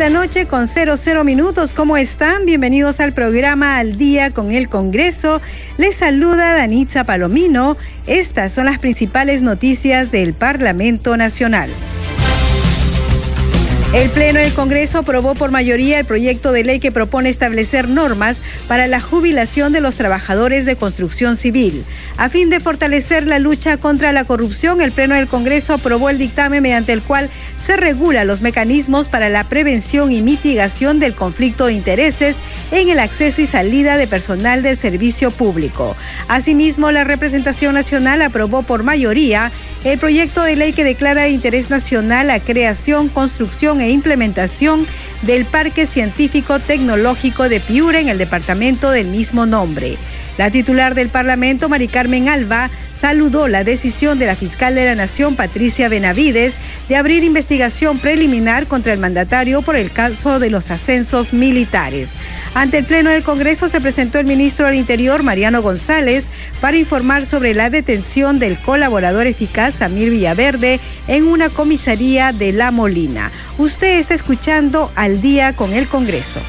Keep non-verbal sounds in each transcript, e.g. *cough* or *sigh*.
La noche con 00 minutos. ¿Cómo están? Bienvenidos al programa Al Día con el Congreso. Les saluda Danitza Palomino. Estas son las principales noticias del Parlamento Nacional. El Pleno del Congreso aprobó por mayoría el proyecto de ley que propone establecer normas para la jubilación de los trabajadores de construcción civil. A fin de fortalecer la lucha contra la corrupción, el Pleno del Congreso aprobó el dictamen mediante el cual se regula los mecanismos para la prevención y mitigación del conflicto de intereses en el acceso y salida de personal del servicio público. Asimismo, la representación nacional aprobó por mayoría el proyecto de ley que declara de interés nacional la creación, construcción e implementación del Parque Científico Tecnológico de Piura en el departamento del mismo nombre. La titular del Parlamento, Mari Carmen Alba, saludó la decisión de la fiscal de la Nación, Patricia Benavides, de abrir investigación preliminar contra el mandatario por el caso de los ascensos militares. Ante el Pleno del Congreso se presentó el ministro del Interior, Mariano González, para informar sobre la detención del colaborador eficaz, Samir Villaverde, en una comisaría de La Molina. Usted está escuchando al día con el Congreso.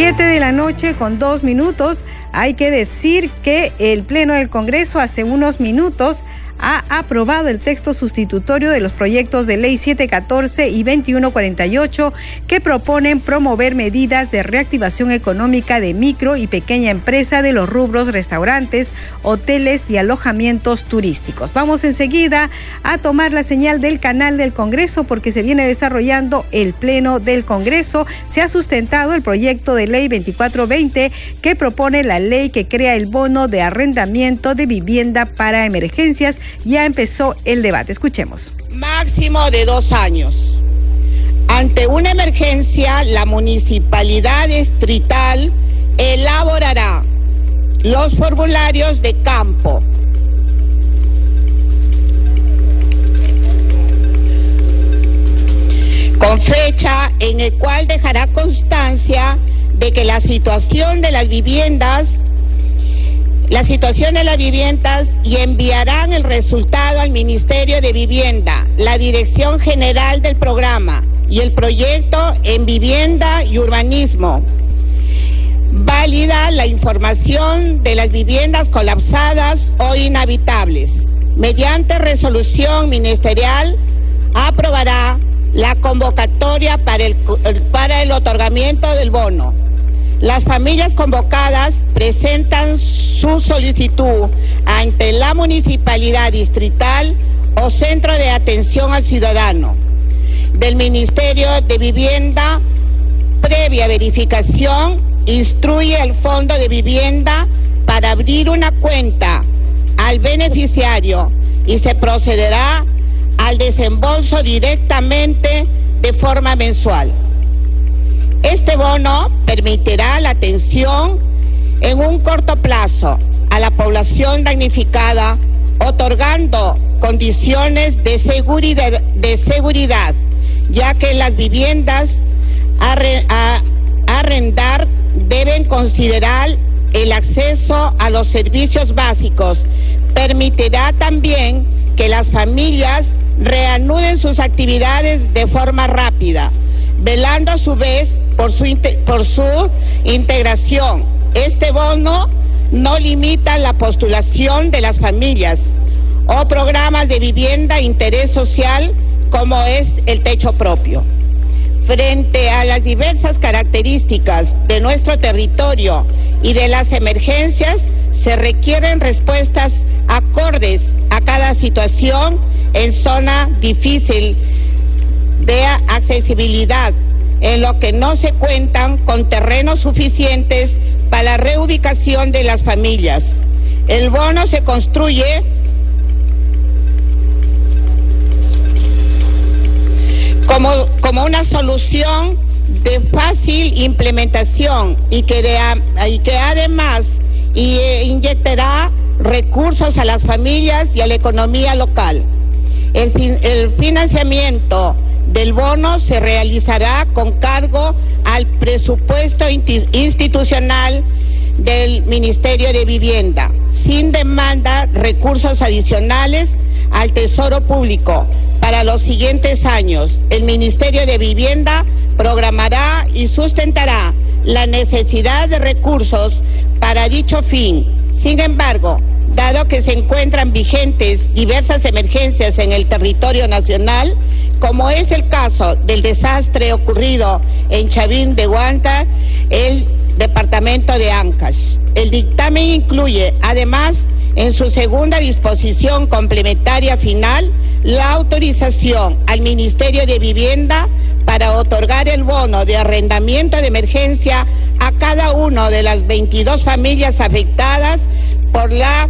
Siete de la noche con dos minutos. Hay que decir que el Pleno del Congreso hace unos minutos ha aprobado el texto sustitutorio de los proyectos de ley 714 y 2148 que proponen promover medidas de reactivación económica de micro y pequeña empresa de los rubros restaurantes, hoteles y alojamientos turísticos. Vamos enseguida a tomar la señal del canal del Congreso porque se viene desarrollando el Pleno del Congreso. Se ha sustentado el proyecto de ley 2420 que propone la ley que crea el bono de arrendamiento de vivienda para emergencias ya empezó el debate. Escuchemos. Máximo de dos años. Ante una emergencia, la municipalidad distrital elaborará los formularios de campo. con fecha en el cual dejará constancia de que la situación de las viviendas la situación de las viviendas y enviarán el resultado al Ministerio de Vivienda, la Dirección General del Programa y el proyecto en Vivienda y Urbanismo. Válida la información de las viviendas colapsadas o inhabitables. Mediante resolución ministerial aprobará la convocatoria para el, para el otorgamiento del bono las familias convocadas presentan su solicitud ante la municipalidad distrital o centro de atención al ciudadano del Ministerio de Vivienda. Previa verificación, instruye al Fondo de Vivienda para abrir una cuenta al beneficiario y se procederá al desembolso directamente de forma mensual. Este bono permitirá la atención en un corto plazo a la población damnificada, otorgando condiciones de seguridad, ya que las viviendas a arrendar deben considerar el acceso a los servicios básicos. Permitirá también que las familias reanuden sus actividades de forma rápida, velando a su vez por su, por su integración. Este bono no limita la postulación de las familias o programas de vivienda interés social como es el techo propio. Frente a las diversas características de nuestro territorio y de las emergencias, se requieren respuestas acordes a cada situación en zona difícil de accesibilidad en lo que no se cuentan con terrenos suficientes para la reubicación de las familias. El bono se construye como, como una solución de fácil implementación y que, que además eh, inyectará recursos a las familias y a la economía local. El financiamiento del bono se realizará con cargo al presupuesto institucional del Ministerio de Vivienda, sin demanda recursos adicionales al Tesoro Público. Para los siguientes años, el Ministerio de Vivienda programará y sustentará la necesidad de recursos para dicho fin. Sin embargo, dado que se encuentran vigentes diversas emergencias en el territorio nacional, como es el caso del desastre ocurrido en Chavín de Guanta, el departamento de Ancash. El dictamen incluye, además, en su segunda disposición complementaria final, la autorización al Ministerio de Vivienda para otorgar el bono de arrendamiento de emergencia a cada una de las 22 familias afectadas por la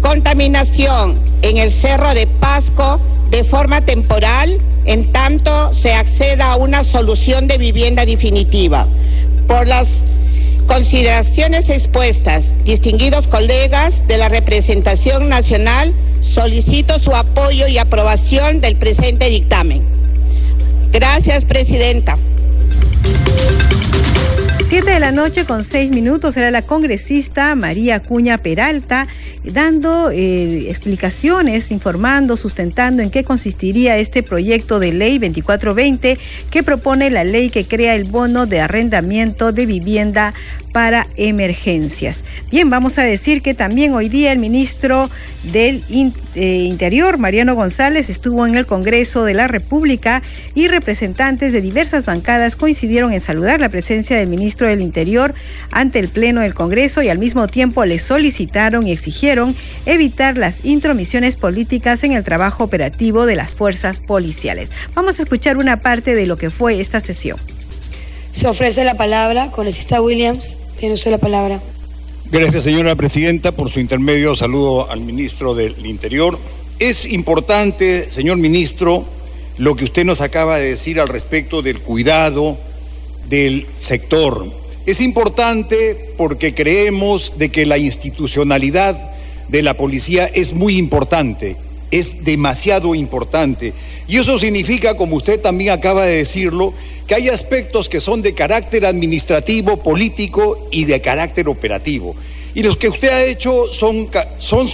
contaminación en el Cerro de Pasco de forma temporal, en tanto se acceda a una solución de vivienda definitiva. Por las consideraciones expuestas, distinguidos colegas de la representación nacional, solicito su apoyo y aprobación del presente dictamen. Gracias, Presidenta. Siete de la noche con seis minutos era la congresista María Cuña Peralta dando eh, explicaciones, informando, sustentando en qué consistiría este proyecto de ley 2420 que propone la ley que crea el bono de arrendamiento de vivienda para emergencias. Bien, vamos a decir que también hoy día el ministro del eh, Interior, Mariano González, estuvo en el Congreso de la República y representantes de diversas bancadas coincidieron en saludar la presencia del ministro del Interior ante el Pleno del Congreso y al mismo tiempo le solicitaron y exigieron evitar las intromisiones políticas en el trabajo operativo de las fuerzas policiales. Vamos a escuchar una parte de lo que fue esta sesión. Se ofrece la palabra, congresista Williams, tiene usted la palabra. Gracias, señora presidenta. Por su intermedio, saludo al ministro del Interior. Es importante, señor ministro, lo que usted nos acaba de decir al respecto del cuidado del sector. Es importante porque creemos de que la institucionalidad de la policía es muy importante, es demasiado importante. Y eso significa, como usted también acaba de decirlo, que hay aspectos que son de carácter administrativo, político y de carácter operativo. Y los que usted ha hecho son, son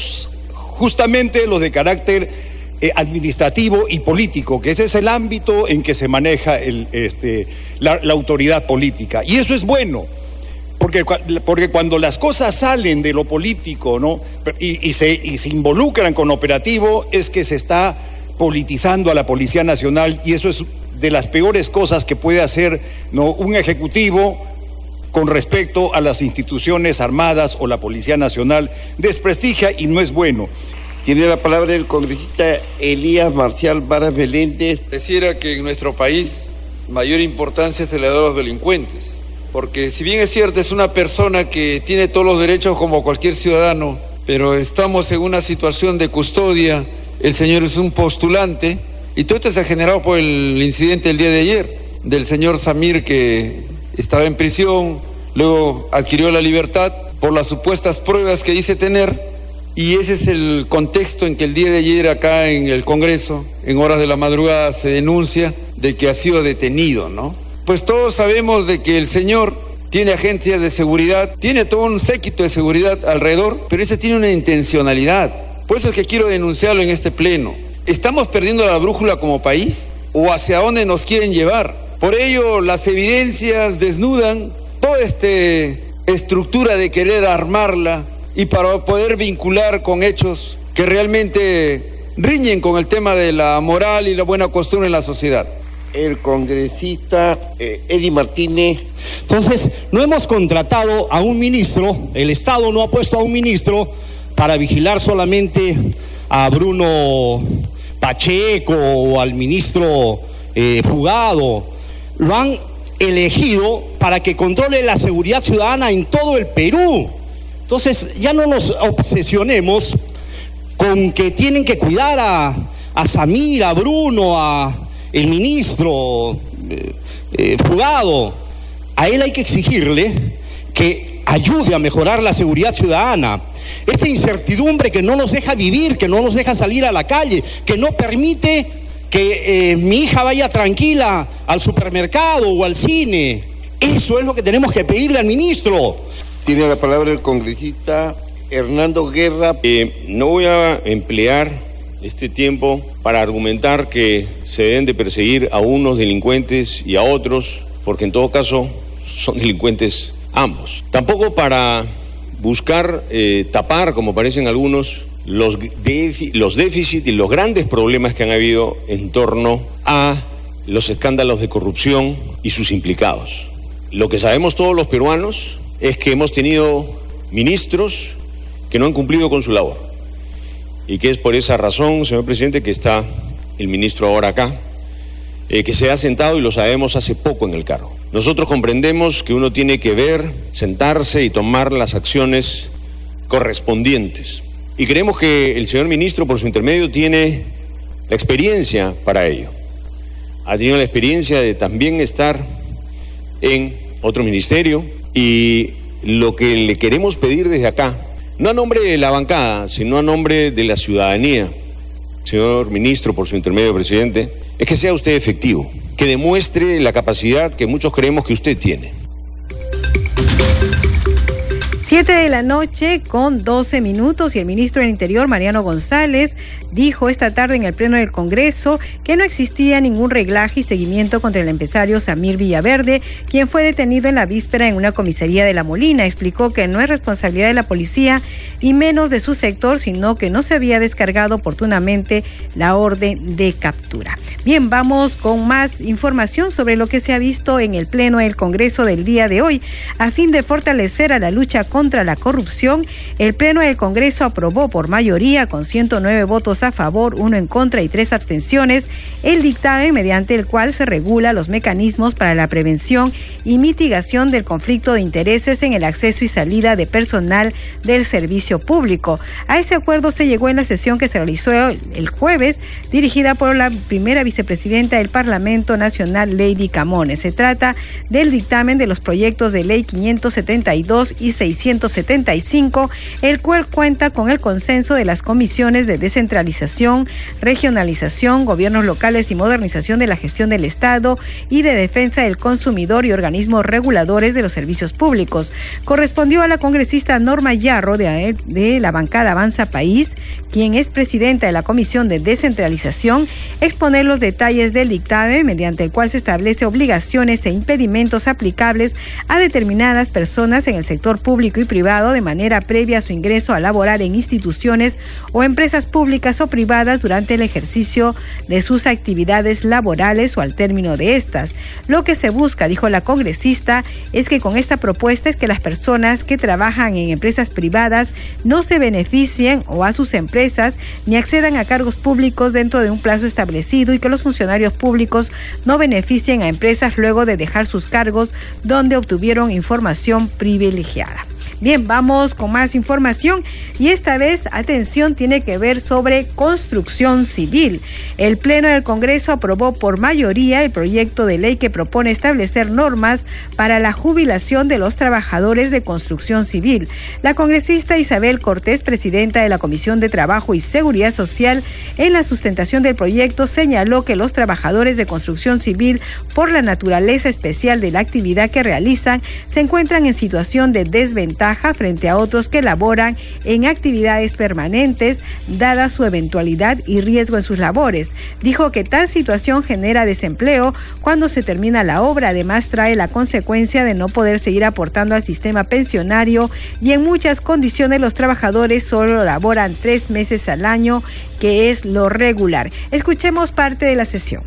justamente los de carácter eh, administrativo y político, que ese es el ámbito en que se maneja este, la, autoridad política. Y eso es bueno. Porque, porque, cuando las cosas salen de lo político ¿no? y, se, involucran con operativo, es que se está politizando a la Policía Nacional y eso es de las peores cosas que puede hacer un ejecutivo con respecto a las instituciones armadas o la Policía Nacional, desprestigia y no es bueno. Tiene la palabra el congresista Elías Marcial Varas Beléndez. Pareciera que en nuestro país mayor importancia se le da a los delincuentes, porque si bien es cierto, es una persona que tiene todos los derechos como cualquier ciudadano, pero estamos en una situación de custodia, el señor es un postulante, y todo esto se ha generado por el incidente del día de ayer del señor Samir que estaba en prisión, luego adquirió la libertad por las supuestas pruebas que dice tener. Y ese es el contexto en que el día de ayer acá en el Congreso, en horas de la madrugada, se denuncia de que ha sido detenido, ¿no? Pues todos sabemos de que el señor tiene agencias de seguridad, tiene todo un séquito de seguridad alrededor, pero este tiene una intencionalidad. Por eso es que quiero denunciarlo en este pleno. ¿Estamos perdiendo la brújula como país o hacia dónde nos quieren llevar? Por ello, las evidencias desnudan toda esta estructura de querer armarla y para poder vincular con hechos que realmente riñen con el tema de la moral y la buena costumbre en la sociedad. El congresista eh, Eddie Martínez. Entonces, no hemos contratado a un ministro, el Estado no ha puesto a un ministro para vigilar solamente a Bruno Pacheco o al ministro eh, Fugado, lo han elegido para que controle la seguridad ciudadana en todo el Perú. Entonces ya no nos obsesionemos con que tienen que cuidar a, a Samir, a Bruno, a el ministro eh, fugado. A él hay que exigirle que ayude a mejorar la seguridad ciudadana. Esa incertidumbre que no nos deja vivir, que no nos deja salir a la calle, que no permite que eh, mi hija vaya tranquila al supermercado o al cine. Eso es lo que tenemos que pedirle al ministro. Tiene la palabra el congresista Hernando Guerra. Eh, no voy a emplear este tiempo para argumentar que se deben de perseguir a unos delincuentes y a otros, porque en todo caso son *laughs* delincuentes ambos. Tampoco para buscar eh, tapar, como parecen algunos, los, los déficits y los grandes problemas que han habido en torno a los escándalos de corrupción y sus implicados. Lo que sabemos todos los peruanos es que hemos tenido ministros que no han cumplido con su labor y que es por esa razón, señor presidente, que está el ministro ahora acá, eh, que se ha sentado y lo sabemos hace poco en el cargo. Nosotros comprendemos que uno tiene que ver, sentarse y tomar las acciones correspondientes. Y creemos que el señor ministro, por su intermedio, tiene la experiencia para ello. Ha tenido la experiencia de también estar en otro ministerio y lo que le queremos pedir desde acá, no a nombre de la bancada, sino a nombre de la ciudadanía, señor ministro, por su intermedio, presidente, es que sea usted efectivo, que demuestre la capacidad que muchos creemos que usted tiene. Siete de la noche con 12 minutos y el ministro del Interior, Mariano González, dijo esta tarde en el Pleno del Congreso que no existía ningún reglaje y seguimiento contra el empresario Samir Villaverde, quien fue detenido en la víspera en una comisaría de La Molina. Explicó que no es responsabilidad de la policía y menos de su sector, sino que no se había descargado oportunamente la orden de captura. Bien, vamos con más información sobre lo que se ha visto en el Pleno del Congreso del día de hoy. A fin de fortalecer a la lucha contra la corrupción, el Pleno del Congreso aprobó por mayoría, con 109 votos a favor, uno en contra y tres abstenciones, el dictamen mediante el cual se regula los mecanismos para la prevención y mitigación del conflicto de intereses en el acceso y salida de personal del servicio público. A ese acuerdo se llegó en la sesión que se realizó el jueves, dirigida por la primera vicepresidenta del Parlamento Nacional, Lady Camones. Se trata del dictamen de los proyectos de ley 572 y 675, el cual cuenta con el consenso de las comisiones de descentralización regionalización, gobiernos locales y modernización de la gestión del Estado y de defensa del consumidor y organismos reguladores de los servicios públicos. Correspondió a la congresista Norma Yarro de, de la bancada Avanza País, quien es presidenta de la Comisión de Descentralización, exponer los detalles del dictamen mediante el cual se establece obligaciones e impedimentos aplicables a determinadas personas en el sector público y privado de manera previa a su ingreso a laborar en instituciones o empresas públicas o privadas durante el ejercicio de sus actividades laborales o al término de estas. Lo que se busca, dijo la congresista, es que con esta propuesta es que las personas que trabajan en empresas privadas no se beneficien o a sus empresas ni accedan a cargos públicos dentro de un plazo establecido y que los funcionarios públicos no beneficien a empresas luego de dejar sus cargos donde obtuvieron información privilegiada. Bien, vamos con más información y esta vez, atención, tiene que ver sobre construcción civil. El Pleno del Congreso aprobó por mayoría el proyecto de ley que propone establecer normas para la jubilación de los trabajadores de construcción civil. La congresista Isabel Cortés, presidenta de la Comisión de Trabajo y Seguridad Social, en la sustentación del proyecto señaló que los trabajadores de construcción civil, por la naturaleza especial de la actividad que realizan, se encuentran en situación de desventaja frente a otros que laboran en actividades permanentes, dada su eventualidad y riesgo en sus labores. Dijo que tal situación genera desempleo cuando se termina la obra. Además, trae la consecuencia de no poder seguir aportando al sistema pensionario y en muchas condiciones los trabajadores solo laboran tres meses al año, que es lo regular. Escuchemos parte de la sesión.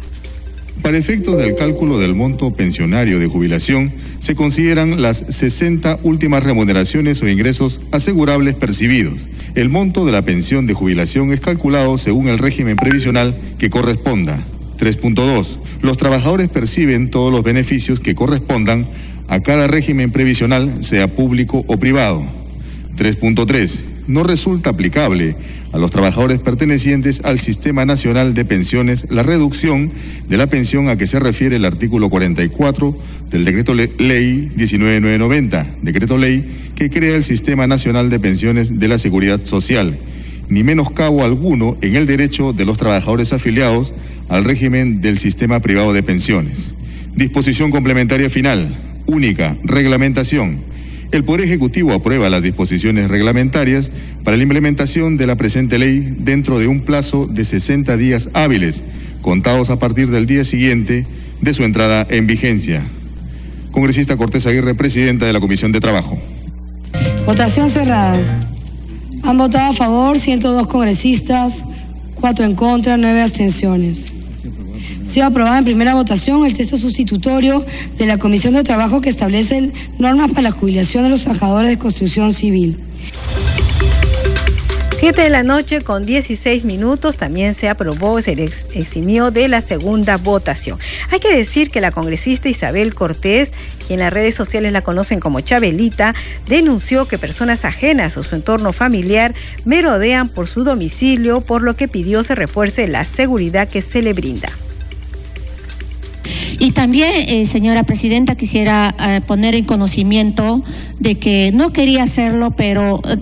Para efectos del cálculo del monto pensionario de jubilación, se consideran las 60 últimas remuneraciones o ingresos asegurables percibidos. El monto de la pensión de jubilación es calculado según el régimen previsional que corresponda. 3.2. Los trabajadores perciben todos los beneficios que correspondan a cada régimen previsional, sea público o privado. 3.3 no resulta aplicable a los trabajadores pertenecientes al Sistema Nacional de Pensiones la reducción de la pensión a que se refiere el artículo 44 del Decreto Ley 19990, Decreto Ley que crea el Sistema Nacional de Pensiones de la Seguridad Social, ni menoscabo alguno en el derecho de los trabajadores afiliados al régimen del sistema privado de pensiones. Disposición complementaria final, única, reglamentación. El Poder Ejecutivo aprueba las disposiciones reglamentarias para la implementación de la presente ley dentro de un plazo de 60 días hábiles, contados a partir del día siguiente de su entrada en vigencia. Congresista Cortés Aguirre, presidenta de la Comisión de Trabajo. Votación cerrada. Han votado a favor 102 congresistas, 4 en contra, 9 abstenciones sido aprobada en primera votación el texto sustitutorio de la Comisión de Trabajo que establece normas para la jubilación de los trabajadores de construcción civil. Siete de la noche con 16 minutos también se aprobó, se eximió de la segunda votación. Hay que decir que la congresista Isabel Cortés, quien en las redes sociales la conocen como Chabelita, denunció que personas ajenas a su entorno familiar merodean por su domicilio, por lo que pidió se refuerce la seguridad que se le brinda. Y también, eh, señora presidenta, quisiera eh, poner en conocimiento de que no quería hacerlo, pero eh,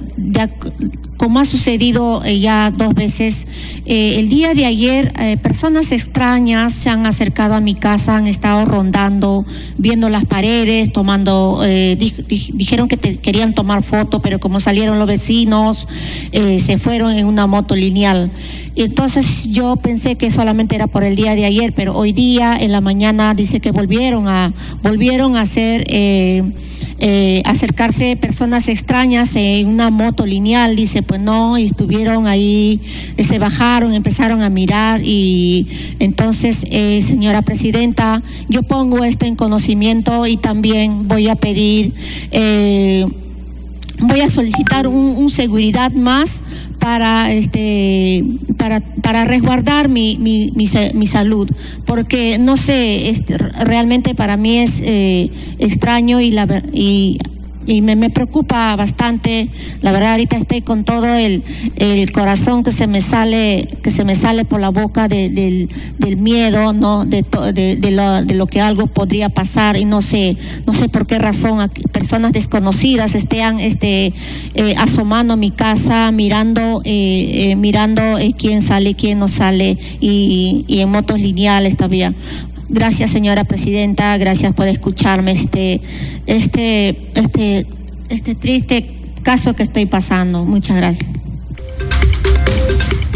como ha sucedido ya dos veces, el día de ayer personas extrañas se han acercado a mi casa, han estado rondando, viendo las paredes, tomando, dijeron que querían tomar foto, pero como salieron los vecinos, se fueron en una moto lineal. Entonces yo pensé que solamente era por el día de ayer, pero hoy día en la mañana dice que volvieron a volvieron a hacer eh, eh, acercarse personas extrañas en una moto lineal, dice pues no, y estuvieron ahí, se bajaron, empezaron a mirar y entonces eh, señora presidenta, yo pongo esto en conocimiento y también voy a pedir voy a solicitar un, seguridad más para este para para resguardar mi, mi, mi, salud porque no sé este, realmente para mí es eh, extraño y la y y me, me, preocupa bastante. La verdad, ahorita estoy con todo el, el, corazón que se me sale, que se me sale por la boca del, del, miedo, ¿no? De, de, de, lo, de lo que algo podría pasar y no sé, no sé por qué razón personas desconocidas estén este, eh, asomando a mi casa, mirando, eh, eh, mirando quién sale, quién no sale y, y en motos lineales todavía. Gracias, señora presidenta. Gracias por escucharme este, este, este, este triste caso que estoy pasando. Muchas gracias.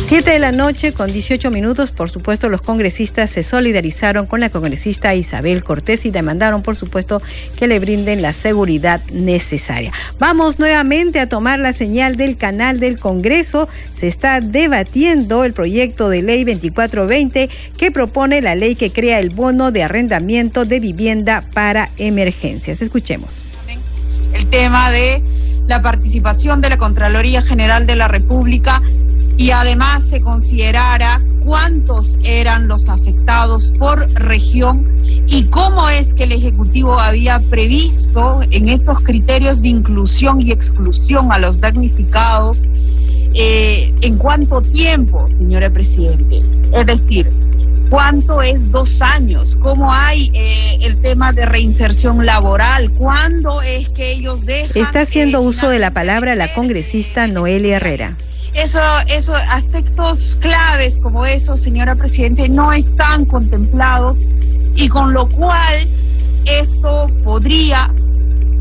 Siete de la noche con 18 minutos, por supuesto, los congresistas se solidarizaron con la congresista Isabel Cortés y demandaron, por supuesto, que le brinden la seguridad necesaria. Vamos nuevamente a tomar la señal del canal del Congreso. Se está debatiendo el proyecto de ley 2420 que propone la ley que crea el bono de arrendamiento de vivienda para emergencias. Escuchemos. El tema de la participación de la Contraloría General de la República y además se considerara cuántos eran los afectados por región y cómo es que el Ejecutivo había previsto en estos criterios de inclusión y exclusión a los damnificados eh, en cuánto tiempo, señora Presidente. Es decir, cuánto es dos años, cómo hay eh, el tema de reinserción laboral, cuándo es que ellos dejan... Está haciendo uso de la palabra la congresista Noelia Herrera. Eso, esos aspectos claves como esos, señora Presidente, no están contemplados y con lo cual esto podría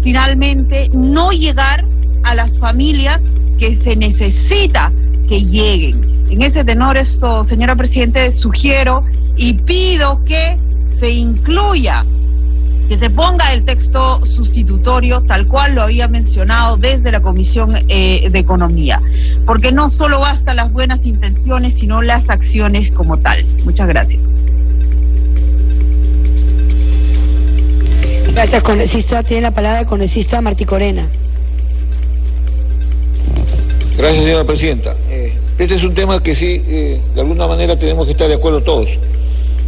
finalmente no llegar a las familias que se necesita que lleguen. En ese tenor esto, señora Presidente, sugiero y pido que se incluya que se ponga el texto sustitutorio tal cual lo había mencionado desde la Comisión eh, de Economía, porque no solo basta las buenas intenciones, sino las acciones como tal. Muchas gracias. Gracias, congresista. Tiene la palabra el congresista Martí Corena. Gracias, señora presidenta. Eh, este es un tema que sí, eh, de alguna manera tenemos que estar de acuerdo todos.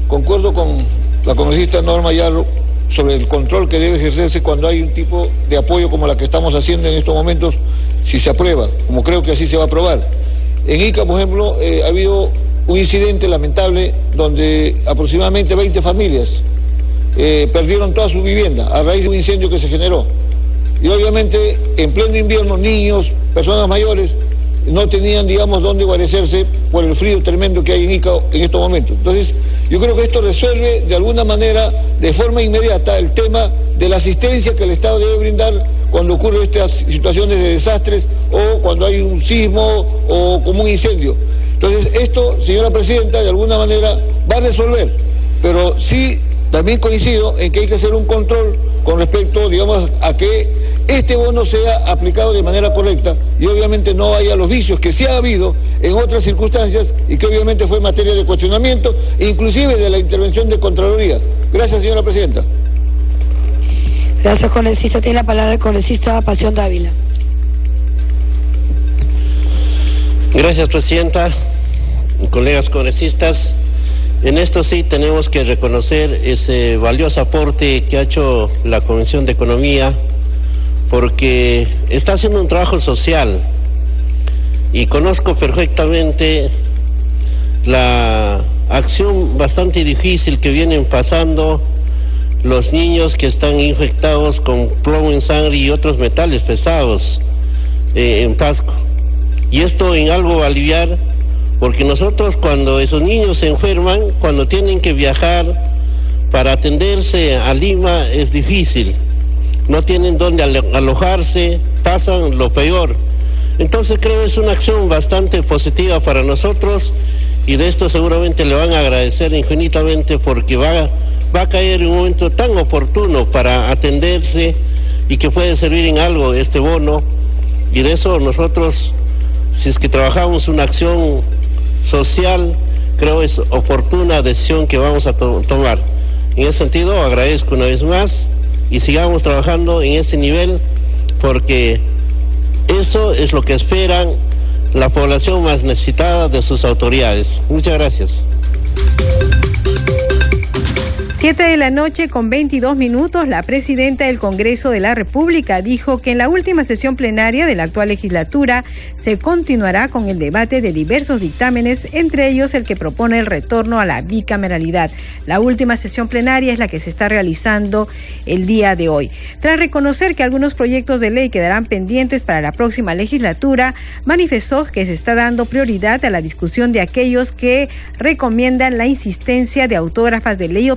Concuerdo con la congresista Norma Yarro sobre el control que debe ejercerse cuando hay un tipo de apoyo como la que estamos haciendo en estos momentos, si se aprueba, como creo que así se va a aprobar. En Ica, por ejemplo, eh, ha habido un incidente lamentable donde aproximadamente 20 familias eh, perdieron toda su vivienda a raíz de un incendio que se generó. Y obviamente en pleno invierno niños, personas mayores, no tenían, digamos, dónde guarecerse por el frío tremendo que hay en Ica en estos momentos. Entonces, yo creo que esto resuelve de alguna manera, de forma inmediata, el tema de la asistencia que el Estado debe brindar cuando ocurren estas situaciones de desastres o cuando hay un sismo o como un incendio. Entonces, esto, señora Presidenta, de alguna manera va a resolver, pero sí también coincido en que hay que hacer un control con respecto, digamos, a que este bono sea aplicado de manera correcta y obviamente no haya los vicios que sí ha habido en otras circunstancias y que obviamente fue materia de cuestionamiento, inclusive de la intervención de Contraloría. Gracias, señora Presidenta. Gracias, congresista. Tiene la palabra el congresista Pasión Dávila. Gracias, Presidenta. Colegas congresistas, en esto sí tenemos que reconocer ese valioso aporte que ha hecho la Comisión de Economía porque está haciendo un trabajo social y conozco perfectamente la acción bastante difícil que vienen pasando los niños que están infectados con plomo en sangre y otros metales pesados eh, en Pasco. Y esto en algo aliviar porque nosotros cuando esos niños se enferman, cuando tienen que viajar para atenderse a Lima es difícil. No tienen dónde alojarse, pasan lo peor. Entonces creo es una acción bastante positiva para nosotros y de esto seguramente le van a agradecer infinitamente porque va, va a caer en un momento tan oportuno para atenderse y que puede servir en algo este bono y de eso nosotros, si es que trabajamos una acción social, creo es oportuna decisión que vamos a tomar. En ese sentido, agradezco una vez más y sigamos trabajando en ese nivel porque eso es lo que esperan la población más necesitada de sus autoridades. Muchas gracias. Siete de la noche con 22 minutos, la presidenta del Congreso de la República dijo que en la última sesión plenaria de la actual legislatura se continuará con el debate de diversos dictámenes, entre ellos el que propone el retorno a la bicameralidad. La última sesión plenaria es la que se está realizando el día de hoy. Tras reconocer que algunos proyectos de ley quedarán pendientes para la próxima legislatura, manifestó que se está dando prioridad a la discusión de aquellos que recomiendan la insistencia de autógrafas de ley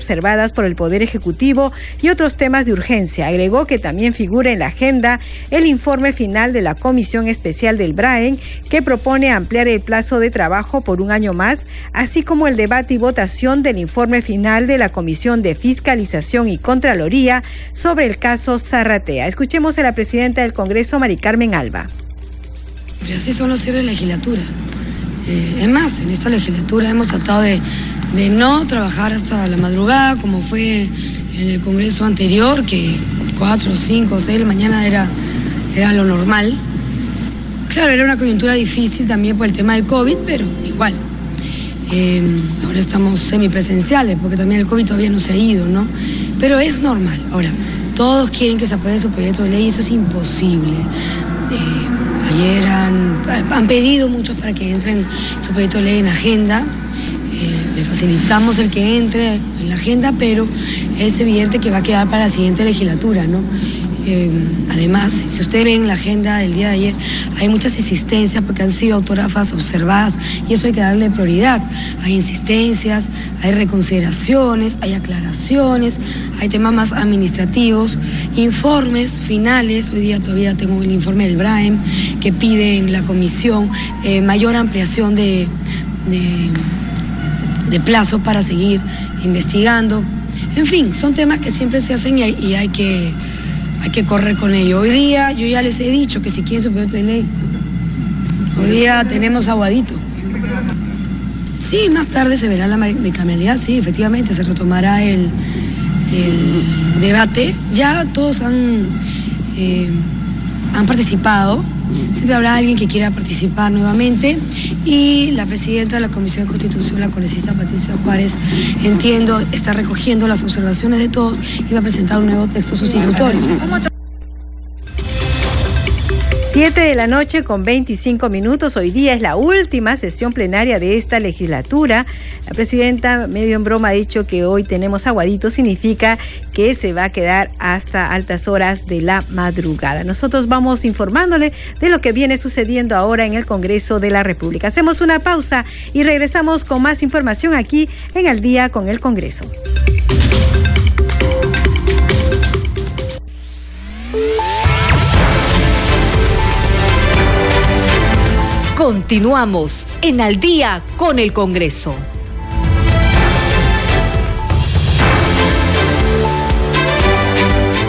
por el Poder Ejecutivo y otros temas de urgencia. Agregó que también figura en la agenda el informe final de la Comisión Especial del BRAEN que propone ampliar el plazo de trabajo por un año más, así como el debate y votación del informe final de la Comisión de Fiscalización y Contraloría sobre el caso Zarratea. Escuchemos a la presidenta del Congreso, Mari Carmen Alba. así son los cierres de legislatura. Eh, es más, en esta legislatura hemos tratado de de no trabajar hasta la madrugada, como fue en el Congreso anterior, que 4, 5, 6 de la mañana era, era lo normal. Claro, era una coyuntura difícil también por el tema del COVID, pero igual. Em, ahora estamos semipresenciales, porque también el COVID todavía no se ha ido, ¿no? Pero es normal. Ahora, todos quieren que se apruebe su proyecto de ley y eso es imposible. Eh, ayer han, han pedido muchos para que entren su proyecto de ley en agenda le facilitamos el que entre en la agenda, pero es evidente que va a quedar para la siguiente legislatura, ¿no? Eh, además, si ustedes ven la agenda del día de ayer, hay muchas insistencias porque han sido autógrafas observadas y eso hay que darle prioridad. Hay insistencias, hay reconsideraciones, hay aclaraciones, hay temas más administrativos, informes finales. Hoy día todavía tengo el informe del BRAEM que pide en la comisión eh, mayor ampliación de plazo para seguir investigando. En fin, son temas que siempre se hacen y hay, que, hay que correr con ello. Hoy día yo ya les he dicho que si quieren su proyecto de ley, hoy día tenemos aguadito. Sí, más tarde se verá la bicameralidad, sí, efectivamente se retomará el, debate. Ya todos han, eh, han participado Siempre habrá alguien que quiera participar nuevamente y la presidenta de la Comisión de Constitución, la congresista Patricia Juárez, entiendo, está recogiendo las observaciones de todos y va a presentar un nuevo texto sustitutorio. Siete de la noche con 25 minutos. Hoy día es la última sesión plenaria de esta legislatura. La presidenta, medio en broma, ha dicho que hoy tenemos aguadito. Significa que se va a quedar hasta altas horas de la madrugada. Nosotros vamos informándole de lo que viene sucediendo ahora en el Congreso de la República. Hacemos una pausa y regresamos con más información aquí en Al día con el Congreso. Continuamos en Al día con el Congreso.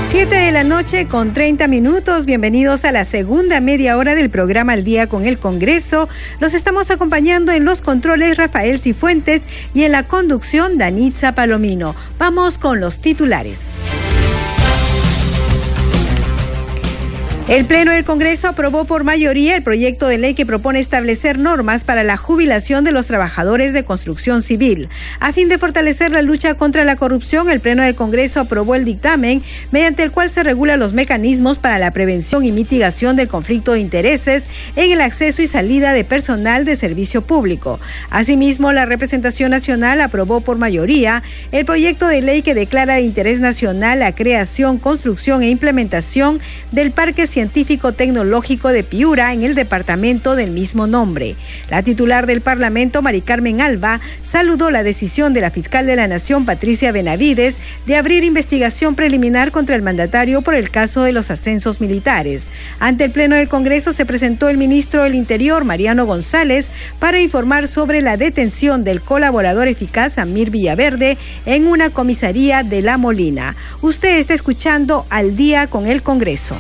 Siete de la noche con 30 minutos. Bienvenidos a la segunda media hora del programa Al Día con el Congreso. Los estamos acompañando en los controles Rafael Cifuentes y en la conducción Danitza Palomino. Vamos con los titulares. El Pleno del Congreso aprobó por mayoría el proyecto de ley que propone establecer normas para la jubilación de los trabajadores de construcción civil. A fin de fortalecer la lucha contra la corrupción, el Pleno del Congreso aprobó el dictamen mediante el cual se regulan los mecanismos para la prevención y mitigación del conflicto de intereses en el acceso y salida de personal de servicio público. Asimismo, la representación nacional aprobó por mayoría el proyecto de ley que declara de interés nacional la creación, construcción e implementación del Parque Científico Tecnológico de Piura en el departamento del mismo nombre. La titular del Parlamento, Mari Carmen Alba, saludó la decisión de la fiscal de la Nación, Patricia Benavides, de abrir investigación preliminar contra el mandatario por el caso de los ascensos militares. Ante el Pleno del Congreso se presentó el ministro del Interior, Mariano González, para informar sobre la detención del colaborador eficaz Amir Villaverde en una comisaría de La Molina. Usted está escuchando al día con el Congreso.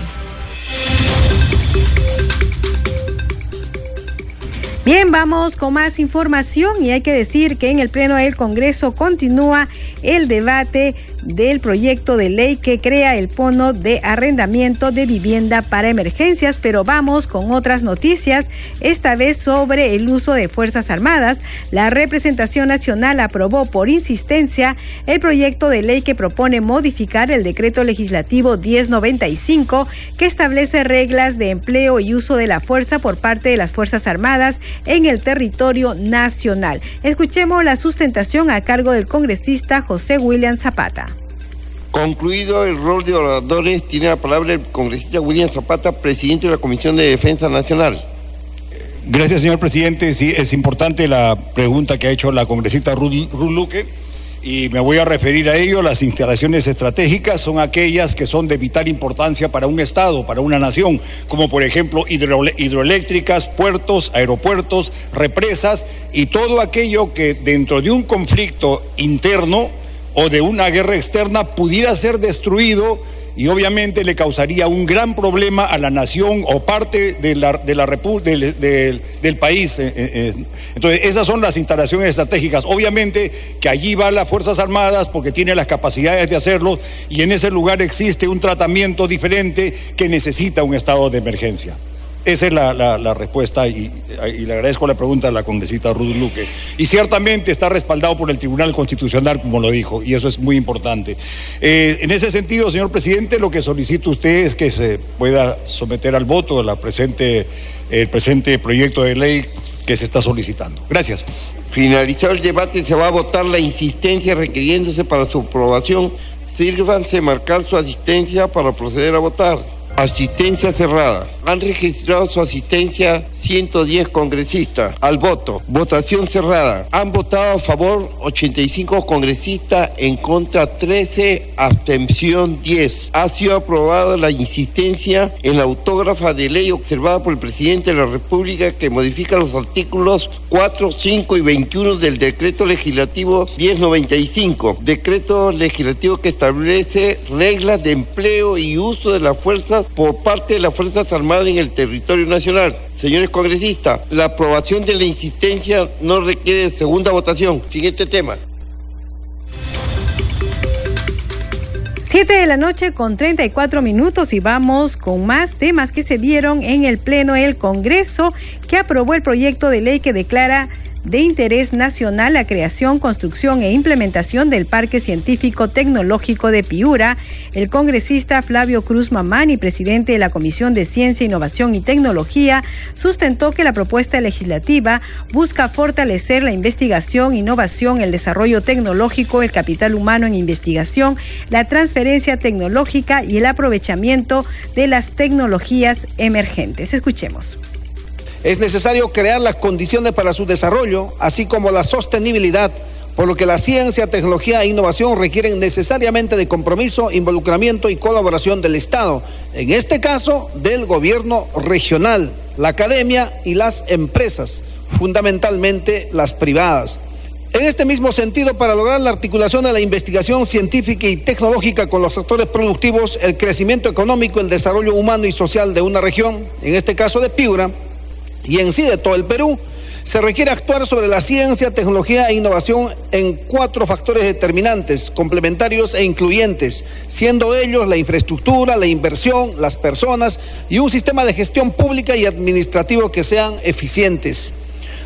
Bien, vamos con más información y hay que decir que en el Pleno del Congreso continúa el debate del proyecto de ley que crea el fondo de arrendamiento de vivienda para emergencias, pero vamos con otras noticias, esta vez sobre el uso de Fuerzas Armadas. La representación nacional aprobó por insistencia el proyecto de ley que propone modificar el decreto legislativo 1095 que establece reglas de empleo y uso de la fuerza por parte de las Fuerzas Armadas en el territorio nacional. Escuchemos la sustentación a cargo del congresista José William Zapata. Concluido el rol de oradores, tiene la palabra el congresista William Zapata, presidente de la Comisión de Defensa Nacional. Gracias, señor presidente. Sí, es importante la pregunta que ha hecho la congresista Ruth, Luque y me voy a referir a ello. Las instalaciones estratégicas son aquellas que son de vital importancia para un Estado, para una nación, como por ejemplo hidroeléctricas, puertos, aeropuertos, represas y todo aquello que dentro de un conflicto interno o de una guerra externa pudiera ser destruido y obviamente le causaría un gran problema a la nación o parte de la, de la del, del, país. Eh, eh, eh. Entonces, esas son las instalaciones estratégicas. Obviamente que allí van las Fuerzas Armadas porque tiene las capacidades de hacerlo y en ese lugar existe un tratamiento diferente que necesita un estado de emergencia. Esa es la, respuesta y, le agradezco la pregunta a la congresista Ruth Luque. Y ciertamente está respaldado por el Tribunal Constitucional, como lo dijo, y eso es muy importante. Eh, en ese sentido, señor presidente, lo que solicito usted es que se pueda someter al voto la presente, el presente proyecto de ley que se está solicitando. Gracias. Finalizado el debate, se va a votar la insistencia requiriéndose para su aprobación. Sírvanse marcar su asistencia para proceder a votar. Asistencia cerrada. Han registrado su asistencia 110 congresistas al voto. Votación cerrada. Han votado a favor 85 congresistas, en contra 13, abstención 10. Ha sido aprobada la insistencia en la autógrafa de ley observada por el presidente de la República que modifica los artículos 4, 5 y 21 del decreto legislativo 1095. Decreto legislativo que establece reglas de empleo y uso de las fuerzas por parte de las Fuerzas Armadas en el territorio nacional. Señores congresistas, la aprobación de la insistencia no requiere segunda votación. Siguiente tema. Siete de la noche con 34 minutos y vamos con más temas que se vieron en el Pleno del Congreso que aprobó el proyecto de ley que declara de interés nacional la creación, construcción e implementación del Parque Científico Tecnológico de Piura, el congresista Flavio Cruz Mamani, presidente de la Comisión de Ciencia, Innovación y Tecnología, sustentó que la propuesta legislativa busca fortalecer la investigación, innovación, el desarrollo tecnológico, el capital humano en investigación, la transferencia tecnológica y el aprovechamiento de las tecnologías emergentes. Escuchemos. Es necesario crear las condiciones para su desarrollo, así como la sostenibilidad, por lo que la ciencia, tecnología e innovación requieren necesariamente de compromiso, involucramiento y colaboración del Estado, en este caso del gobierno regional, la academia y las empresas, fundamentalmente las privadas. En este mismo sentido, para lograr la articulación de la investigación científica y tecnológica con los sectores productivos, el crecimiento económico, el desarrollo humano y social de una región, en este caso de Piura, y en sí de todo el Perú, se requiere actuar sobre la ciencia, tecnología e innovación en cuatro factores determinantes, complementarios e incluyentes, siendo ellos la infraestructura, la inversión, las personas y un sistema de gestión pública y administrativo que sean eficientes.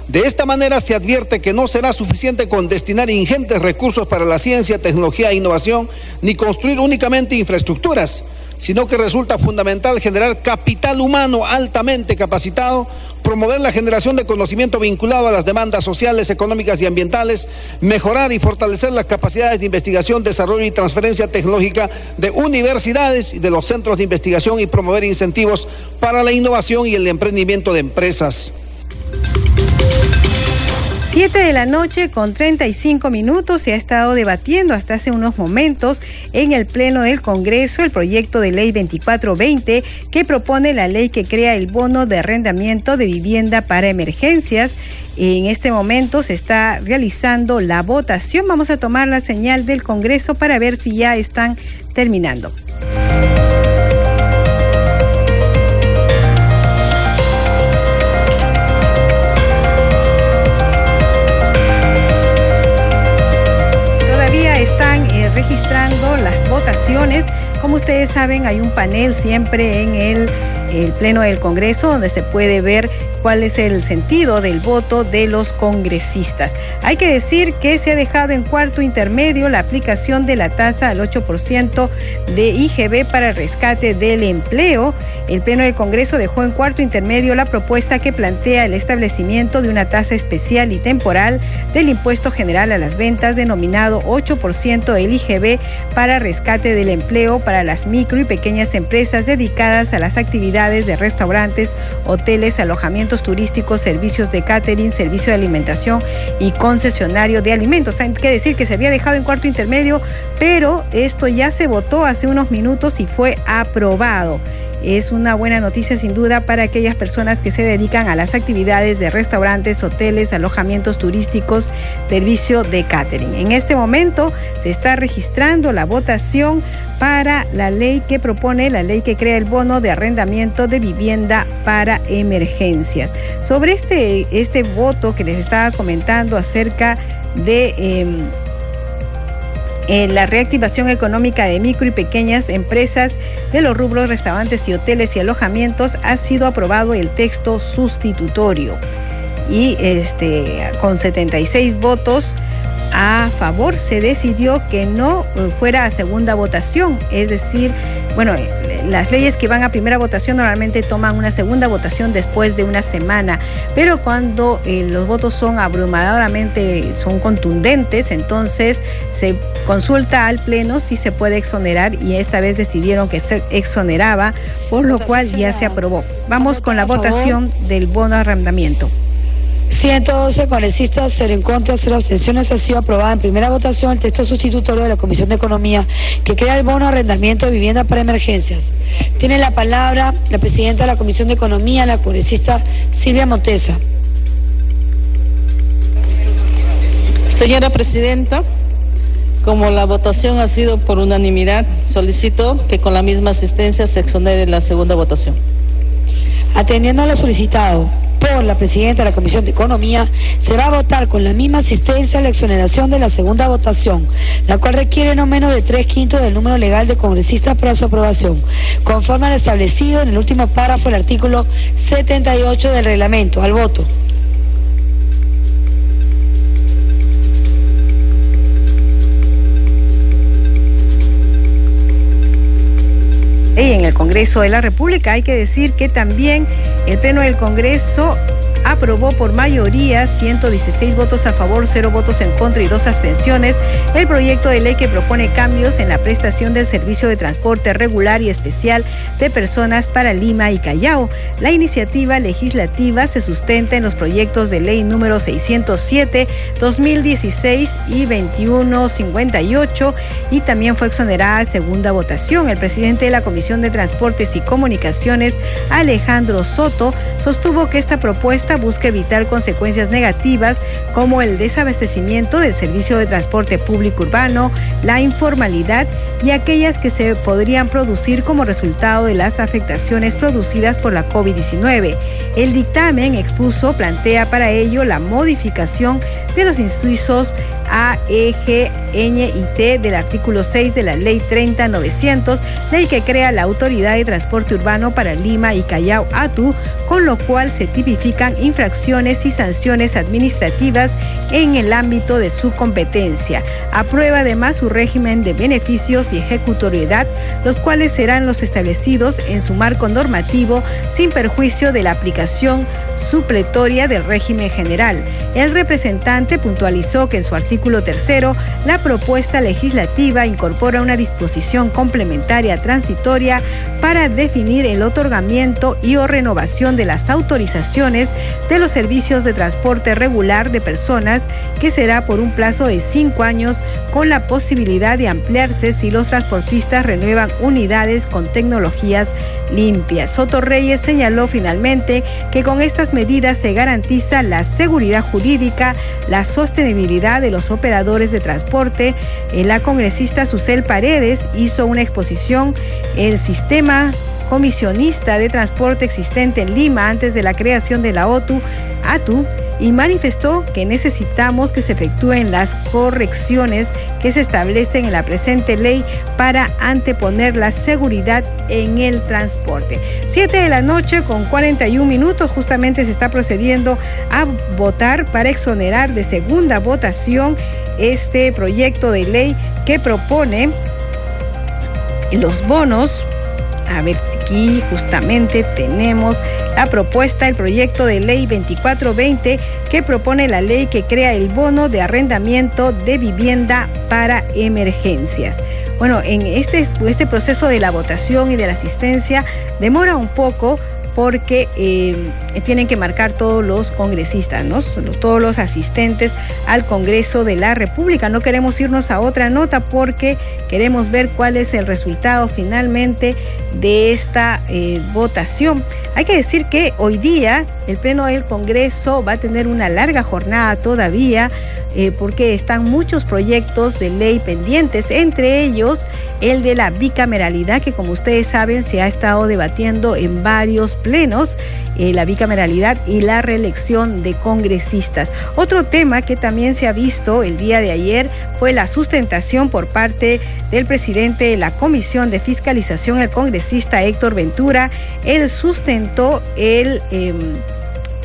De esta manera se advierte que no será suficiente con destinar ingentes recursos para la ciencia, tecnología e innovación, ni construir únicamente infraestructuras, sino que resulta fundamental generar capital humano altamente capacitado promover la generación de conocimiento vinculado a las demandas sociales, económicas y ambientales, mejorar y fortalecer las capacidades de investigación, desarrollo y transferencia tecnológica de universidades y de los centros de investigación y promover incentivos para la innovación y el emprendimiento de empresas. 7 de la noche con 35 minutos se ha estado debatiendo hasta hace unos momentos en el Pleno del Congreso el proyecto de ley 2420 que propone la ley que crea el bono de arrendamiento de vivienda para emergencias. En este momento se está realizando la votación. Vamos a tomar la señal del Congreso para ver si ya están terminando. Registrando las votaciones. Como ustedes saben, hay un panel siempre en el, el Pleno del Congreso donde se puede ver cuál es el sentido del voto de los congresistas. Hay que decir que se ha dejado en cuarto intermedio la aplicación de la tasa al 8% de IGB para rescate del empleo. El Pleno del Congreso dejó en cuarto intermedio la propuesta que plantea el establecimiento de una tasa especial y temporal del impuesto general a las ventas denominado 8% del IGB para rescate del empleo para las micro y pequeñas empresas dedicadas a las actividades de restaurantes, hoteles, alojamientos turísticos, servicios de catering, servicio de alimentación y concesionario de alimentos. Hay que decir que se había dejado en cuarto intermedio, pero esto ya se votó hace unos minutos y fue aprobado. Es una buena noticia sin duda para aquellas personas que se dedican a las actividades de restaurantes, hoteles, alojamientos turísticos, servicio de catering. En este momento se está registrando la votación para la ley que propone, la ley que crea el bono de arrendamiento de vivienda para emergencias. Sobre este, este voto que les estaba comentando acerca de... Em, la reactivación económica de micro y pequeñas empresas de los rubros restaurantes y hoteles y alojamientos ha sido aprobado el texto sustitutorio. Y este con 76 votos a favor se decidió que no eh, fuera a segunda votación, es decir, bueno, eh, las leyes que van a primera votación normalmente toman una segunda votación después de una semana, pero cuando eh, los votos son abrumadoramente, son contundentes, entonces se consulta al Pleno si se puede exonerar y esta vez decidieron que se exoneraba, por lo cual ya se aprobó. Vamos con la votación del bono arrendamiento. 112 congresistas, 0 en contra, 0 abstenciones. Ha sido aprobada en primera votación el texto sustitutorio de la Comisión de Economía que crea el bono arrendamiento de vivienda para emergencias. Tiene la palabra la presidenta de la Comisión de Economía, la congresista Silvia Montesa. Señora presidenta, como la votación ha sido por unanimidad, solicito que con la misma asistencia se exonere la segunda votación. Atendiendo a lo solicitado, por la presidenta de la Comisión de Economía, se va a votar con la misma asistencia la exoneración de la segunda votación, la cual requiere no menos de tres quintos del número legal de congresistas para su aprobación, conforme al establecido en el último párrafo del artículo 78 del reglamento. Al voto. El Congreso de la República. Hay que decir que también el Pleno del Congreso aprobó por mayoría 116 votos a favor, 0 votos en contra y 2 abstenciones el proyecto de ley que propone cambios en la prestación del servicio de transporte regular y especial de personas para Lima y Callao. La iniciativa legislativa se sustenta en los proyectos de ley número 607, 2016 y 2158 y también fue exonerada segunda votación. El presidente de la Comisión de Transportes y Comunicaciones, Alejandro Soto, sostuvo que esta propuesta busca evitar consecuencias negativas como el desabastecimiento del servicio de transporte público urbano, la informalidad y aquellas que se podrían producir como resultado de las afectaciones producidas por la COVID-19. El dictamen expuso plantea para ello la modificación de los incisos A, E, G, Ñ y T del artículo 6 de la Ley 30900, ley que crea la Autoridad de Transporte Urbano para Lima y Callao ATU, con lo cual se tipifican infracciones y sanciones administrativas en el ámbito de su competencia. Aprueba además su régimen de beneficios y ejecutoriedad, los cuales serán los establecidos en su marco normativo sin perjuicio de la aplicación supletoria del régimen general. El representante puntualizó que en su artículo tercero, la propuesta legislativa incorpora una disposición complementaria transitoria para definir el otorgamiento y o renovación de las autorizaciones de los servicios de transporte regular de personas, que será por un plazo de cinco años con la posibilidad de ampliarse si los transportistas renuevan unidades con tecnologías limpias. Soto Reyes señaló finalmente que con estas medidas se garantiza la seguridad jurídica, la sostenibilidad de los operadores de transporte. La congresista Susel Paredes hizo una exposición el sistema comisionista de transporte existente en Lima antes de la creación de la OTU, ATU, y manifestó que necesitamos que se efectúen las correcciones que se establecen en la presente ley para anteponer la seguridad en el transporte. Siete de la noche con 41 minutos justamente se está procediendo a votar para exonerar de segunda votación este proyecto de ley que propone los bonos. A ver, aquí justamente tenemos la propuesta, el proyecto de ley 2420 que propone la ley que crea el bono de arrendamiento de vivienda para emergencias. Bueno, en este, este proceso de la votación y de la asistencia demora un poco porque eh, tienen que marcar todos los congresistas, ¿no? todos los asistentes al Congreso de la República. No queremos irnos a otra nota porque queremos ver cuál es el resultado finalmente de esta eh, votación. Hay que decir que hoy día el Pleno del Congreso va a tener una larga jornada todavía eh, porque están muchos proyectos de ley pendientes, entre ellos el de la bicameralidad, que como ustedes saben se ha estado debatiendo en varios plenos, eh, la bicameralidad y la reelección de congresistas. Otro tema que también se ha visto el día de ayer fue la sustentación por parte del presidente de la Comisión de Fiscalización, el congresista Héctor Ventura. Él sustentó el... Em,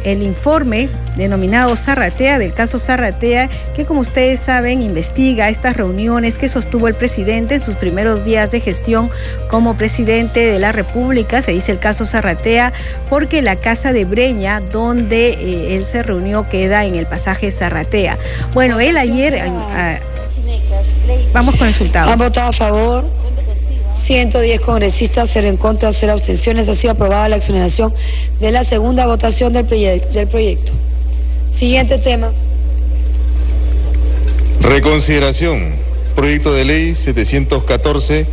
el informe denominado Zarratea, del caso Zarratea, que como ustedes saben investiga estas reuniones que sostuvo el presidente en sus primeros días de gestión como presidente de la República, se dice el caso Zarratea, porque la casa de Breña, donde eh, él se reunió, queda en el pasaje Zarratea. Bueno, él ayer... Ah, vamos con el resultado. ¿Han votado a favor? 110 congresistas, cero en contra, cero abstenciones. Ha sido aprobada la exoneración de la segunda votación del, del proyecto. Siguiente tema. Reconsideración. Proyecto de ley 714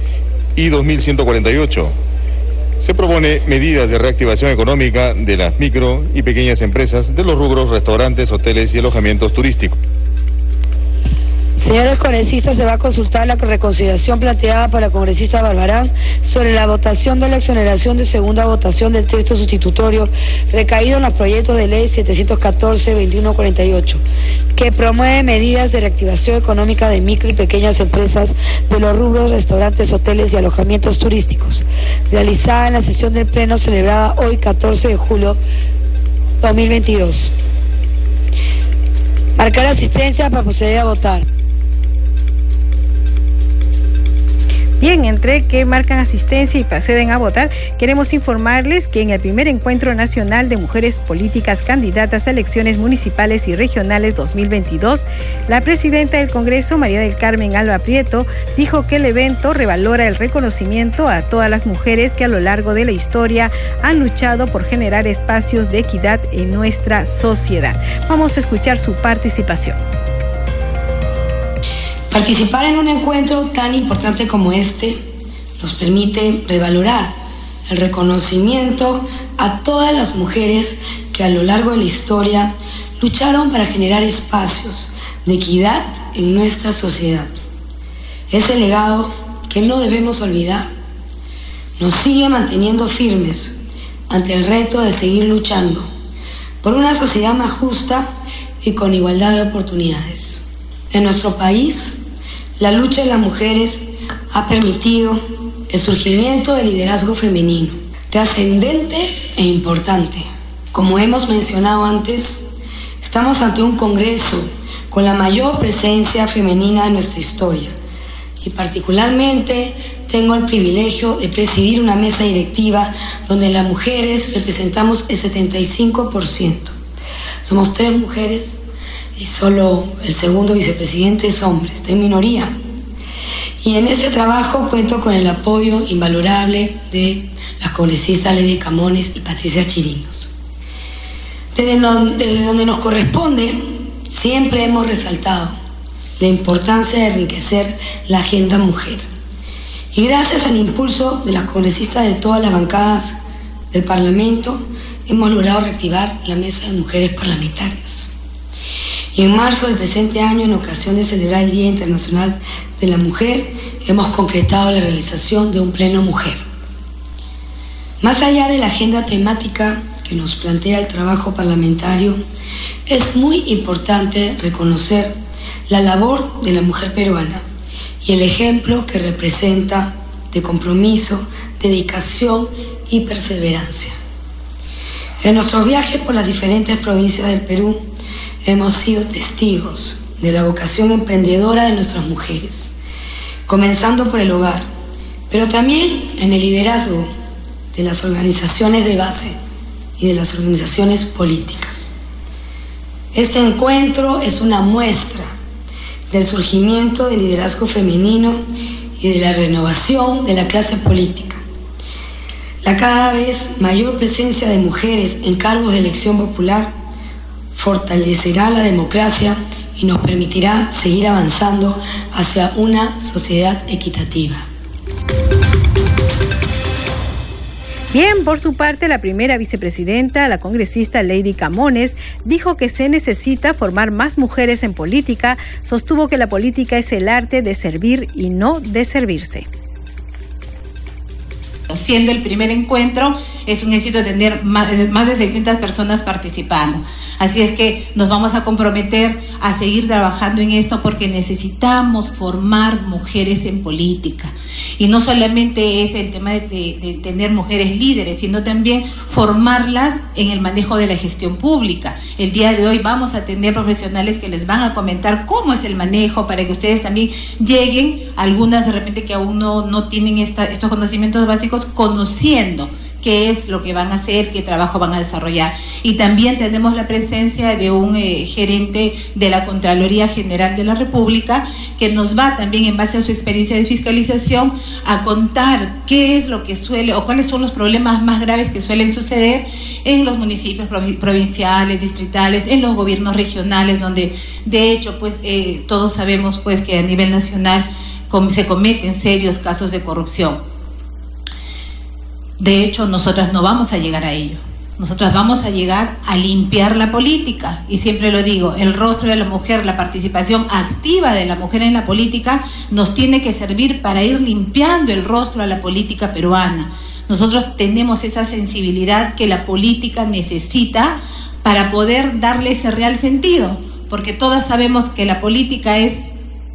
y 2148. Se propone medidas de reactivación económica de las micro y pequeñas empresas de los rubros restaurantes, hoteles y alojamientos turísticos. Señores congresistas, se va a consultar la reconsideración planteada por la congresista Barbarán sobre la votación de la exoneración de segunda votación del texto sustitutorio recaído en los proyectos de ley 714-2148, que promueve medidas de reactivación económica de micro y pequeñas empresas de los rubros, restaurantes, hoteles y alojamientos turísticos, realizada en la sesión del Pleno celebrada hoy 14 de julio 2022. Marcar asistencia para proceder a votar. Bien, entre que marcan asistencia y proceden a votar, queremos informarles que en el primer encuentro nacional de mujeres políticas candidatas a elecciones municipales y regionales 2022, la presidenta del Congreso, María del Carmen Alba Prieto, dijo que el evento revalora el reconocimiento a todas las mujeres que a lo largo de la historia han luchado por generar espacios de equidad en nuestra sociedad. Vamos a escuchar su participación. Participar en un encuentro tan importante como este nos permite revalorar el reconocimiento a todas las mujeres que a lo largo de la historia lucharon para generar espacios de equidad en nuestra sociedad. Ese legado que no debemos olvidar nos sigue manteniendo firmes ante el reto de seguir luchando por una sociedad más justa y con igualdad de oportunidades. En nuestro país, la lucha de las mujeres ha permitido el surgimiento del liderazgo femenino, trascendente e importante. Como hemos mencionado antes, estamos ante un Congreso con la mayor presencia femenina de nuestra historia y particularmente tengo el privilegio de presidir una mesa directiva donde las mujeres representamos el 75%. Somos tres mujeres y solo el segundo vicepresidente es hombre, está en minoría. Y en este trabajo cuento con el apoyo invalorable de las congresistas Lady Camones y Patricia Chirinos. Desde, desde donde nos corresponde, siempre hemos resaltado la importancia de enriquecer la agenda mujer. Y gracias al impulso de las congresistas de todas las bancadas del Parlamento, hemos logrado reactivar la mesa de mujeres parlamentarias. Y en marzo del presente año, en ocasión de celebrar el Día Internacional de la Mujer, hemos concretado la realización de un pleno mujer. Más allá de la agenda temática que nos plantea el trabajo parlamentario, es muy importante reconocer la labor de la mujer peruana y el ejemplo que representa de compromiso, dedicación y perseverancia. En nuestro viaje por las diferentes provincias del Perú, hemos sido testigos de la vocación emprendedora de nuestras mujeres, comenzando por el hogar, pero también en el liderazgo de las organizaciones de base y de las organizaciones políticas. Este encuentro es una muestra del surgimiento del liderazgo femenino y de la renovación de la clase política. La cada vez mayor presencia de mujeres en cargos de elección popular fortalecerá la democracia y nos permitirá seguir avanzando hacia una sociedad equitativa. Bien, por su parte, la primera vicepresidenta, la congresista Lady Camones, dijo que se necesita formar más mujeres en política, sostuvo que la política es el arte de servir y no de servirse. Siendo el primer encuentro, es un éxito tener más, de 600 personas participando. Así es que nos vamos a comprometer a seguir trabajando en esto porque necesitamos formar mujeres en política. Y no solamente es el tema de, tener mujeres líderes, sino también formarlas en el manejo de la gestión pública. El día de hoy vamos a tener profesionales que les van a comentar cómo es el manejo para que ustedes también lleguen, algunas de repente que aún no, no tienen estos conocimientos básicos, conociendo qué es lo que van a hacer, qué trabajo van a desarrollar. Y también tenemos la presencia de un eh, gerente de la Contraloría General de la República que nos va también en base a su experiencia de fiscalización a contar qué es lo que suele o cuáles son los problemas más graves que suelen suceder en los municipios provinciales, distritales, en los gobiernos regionales, donde de hecho pues eh, todos sabemos pues que a nivel nacional se cometen serios casos de corrupción. De hecho, nosotras no vamos a llegar a ello. Nosotras vamos a llegar a limpiar la política. Y siempre lo digo, el rostro de la mujer, la participación activa de la mujer en la política nos tiene que servir para ir limpiando el rostro a la política peruana. Nosotros tenemos esa sensibilidad que la política necesita para poder darle ese real sentido, porque todas sabemos que la política es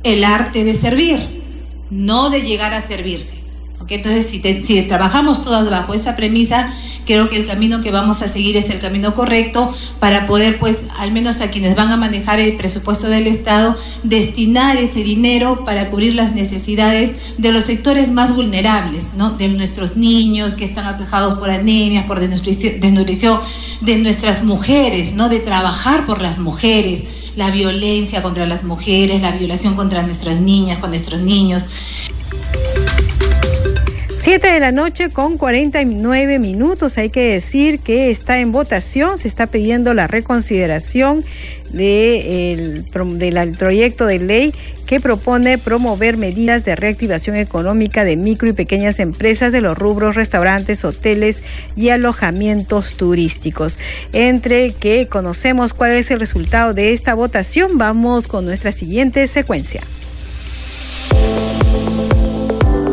el arte de servir, no de llegar a servirse. Entonces, si, si trabajamos todas bajo esa premisa, creo que el camino que vamos a seguir es el camino correcto para poder, pues, al menos a quienes van a manejar el presupuesto del Estado, destinar ese dinero para cubrir las necesidades de los sectores más vulnerables, ¿no? De nuestros niños que están aquejados por anemia, por desnutrición, de nuestras mujeres, ¿no? De trabajar por las mujeres la violencia contra las mujeres, la violación contra nuestras niñas, con nuestros niños. Siete de la noche con 49 minutos. Hay que decir que está en votación, se está pidiendo la reconsideración del proyecto de ley que propone promover medidas de reactivación económica de micro y pequeñas empresas de los rubros restaurantes, hoteles y alojamientos turísticos. Entre que conocemos cuál es el resultado de esta votación, vamos con nuestra siguiente secuencia.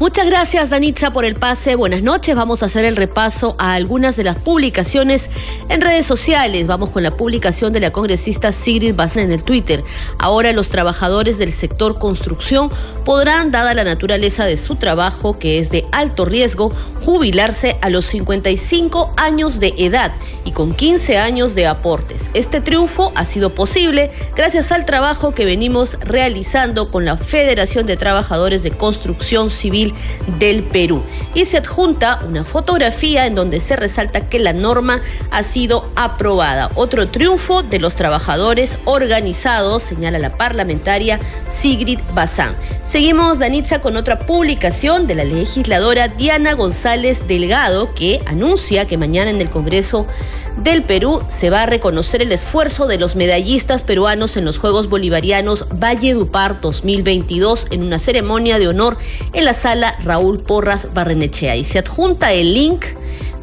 Muchas gracias, Danitza, por el pase. Buenas noches. Vamos a hacer el repaso a algunas de las publicaciones en redes sociales. Vamos con la publicación de la congresista Sigrid Bazán en el Twitter. Ahora los trabajadores del sector construcción podrán, dada la naturaleza de su trabajo, que es de alto riesgo, jubilarse a los 55 años de edad y con 15 años de aportes. Este triunfo ha sido posible gracias al trabajo que venimos realizando con la Federación de Trabajadores de Construcción Civil del Perú. Y se adjunta una fotografía en donde se resalta que la norma ha sido aprobada. Otro triunfo de los trabajadores organizados, señala la parlamentaria Sigrid Bazán. Seguimos, Danitza, con otra publicación de la legisladora Diana González Delgado, que anuncia que mañana en el Congreso del Perú se va a reconocer el esfuerzo de los medallistas peruanos en los Juegos Bolivarianos Valle Dupar 2022 en una ceremonia de honor en la sala Raúl Porras Barrenechea. Y se adjunta el link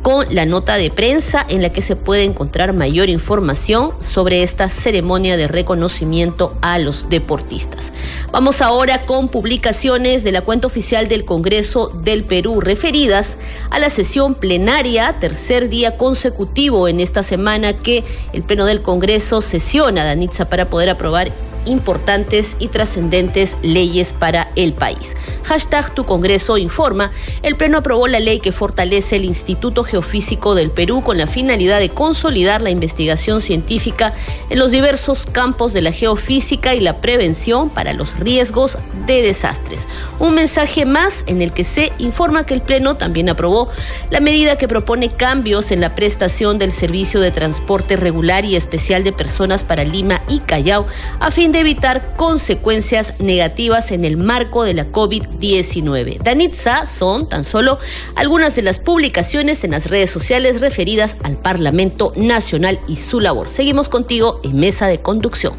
con la nota de prensa en la que se puede encontrar mayor información sobre esta ceremonia de reconocimiento a los deportistas. Vamos ahora con publicaciones de la cuenta oficial del Congreso del Perú referidas a la sesión plenaria, tercer día consecutivo en esta semana que el Pleno del Congreso sesiona, Danitza, para poder aprobar importantes y trascendentes leyes para el país. Hashtag Tu Congreso informa, el Pleno aprobó la ley que fortalece el Instituto Geofísico del Perú con la finalidad de consolidar la investigación científica en los diversos campos de la geofísica y la prevención para los riesgos de desastres. Un mensaje más en el que se informa que el Pleno también aprobó la medida que propone cambios en la prestación del servicio de transporte regular y especial de personas para Lima y Callao a fin de evitar consecuencias negativas en el marco de la COVID-19. Danitza son tan solo algunas de las publicaciones en las redes sociales referidas al Parlamento Nacional y su labor. Seguimos contigo en Mesa de Conducción.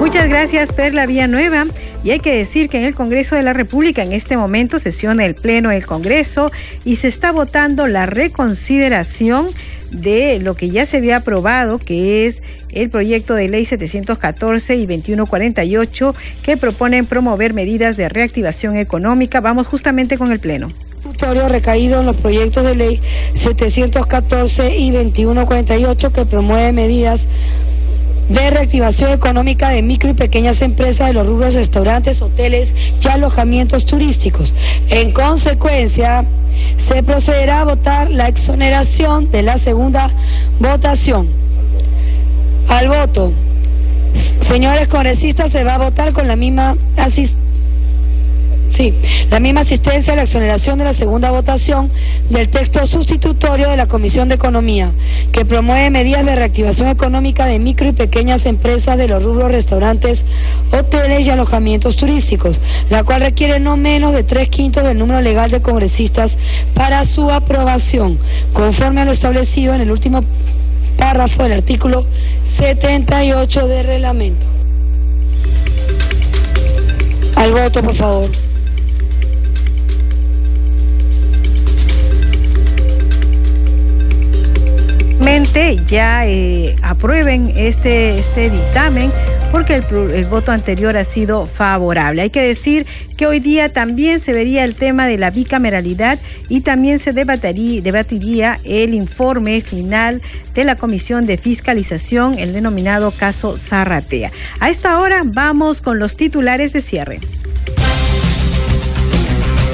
Muchas gracias, Perla Villanueva. Y hay que decir que en el Congreso de la República en este momento sesiona el Pleno del Congreso y se está votando la reconsideración de lo que ya se había aprobado, que es el proyecto de ley 714 y 2148, que proponen promover medidas de reactivación económica. Vamos justamente con el Pleno recaído en los proyectos de ley 714 y 2148 que promueve medidas de reactivación económica de micro y pequeñas empresas de los rubros restaurantes, hoteles y alojamientos turísticos. En consecuencia, se procederá a votar la exoneración de la segunda votación. Al voto. Señores congresistas, se va a votar con la misma asistencia Sí, la misma asistencia a la exoneración de la segunda votación del texto sustitutorio de la Comisión de Economía, que promueve medidas de reactivación económica de micro y pequeñas empresas de los rubros restaurantes, hoteles y alojamientos turísticos, la cual requiere no menos de tres quintos del número legal de congresistas para su aprobación, conforme a lo establecido en el último párrafo del artículo 78 del reglamento. Al voto, por favor. Nuevamente ya eh, aprueben este, este dictamen porque el, voto anterior ha sido favorable. Hay que decir que hoy día también se vería el tema de la bicameralidad y también se debatiría, debatiría el informe final de la Comisión de Fiscalización, el denominado caso Zarratea. A esta hora vamos con los titulares de cierre.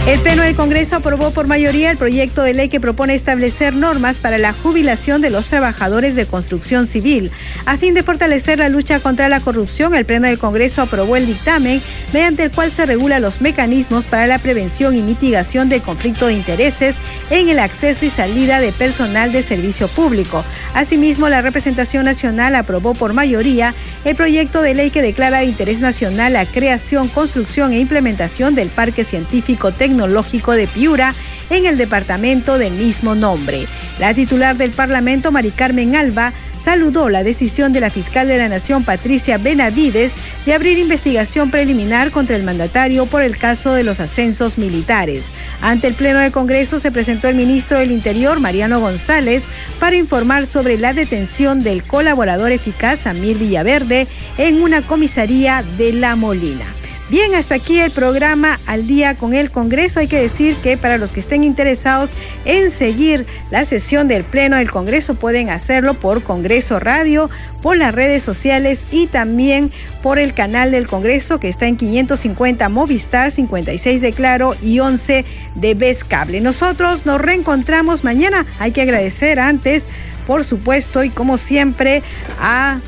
El Pleno del Congreso aprobó por mayoría el proyecto de ley que propone establecer normas para la jubilación de los trabajadores de construcción civil. A fin de fortalecer la lucha contra la corrupción, el Pleno del Congreso aprobó el dictamen mediante el cual se regula los mecanismos para la prevención y mitigación del conflicto de intereses en el acceso y salida de personal de servicio público. Asimismo, la representación nacional aprobó por mayoría el proyecto de ley que declara de interés nacional la creación, construcción e implementación del Parque Científico Tecnológico Tecnológico de Piura en el departamento del mismo nombre. La titular del Parlamento, Mari Carmen Alba, saludó la decisión de la fiscal de la Nación, Patricia Benavides, de abrir investigación preliminar contra el mandatario por el caso de los ascensos militares. Ante el Pleno de Congreso se presentó el ministro del Interior, Mariano González, para informar sobre la detención del colaborador eficaz, Amir Villaverde, en una comisaría de La Molina. Bien, hasta aquí el programa Al día con el Congreso. Hay que decir que para los que estén interesados en seguir la sesión del Pleno del Congreso pueden hacerlo por Congreso Radio, por las redes sociales y también por el canal del Congreso que está en 550 Movistar, 56 de Claro y 11 de Vez Cable. Nosotros nos reencontramos mañana. Hay que agradecer antes, por supuesto, y como siempre, a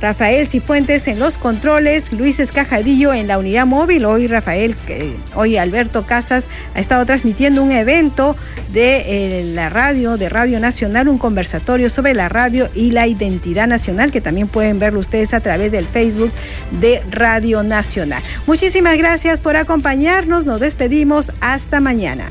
Rafael Cifuentes en los controles, Luis Escajadillo en la unidad móvil. Hoy Rafael, hoy Alberto Casas ha estado transmitiendo un evento de eh, la radio, de Radio Nacional, un conversatorio sobre la radio y la identidad nacional, que también pueden verlo ustedes a través del Facebook de Radio Nacional. Muchísimas gracias por acompañarnos. Nos despedimos. Hasta mañana.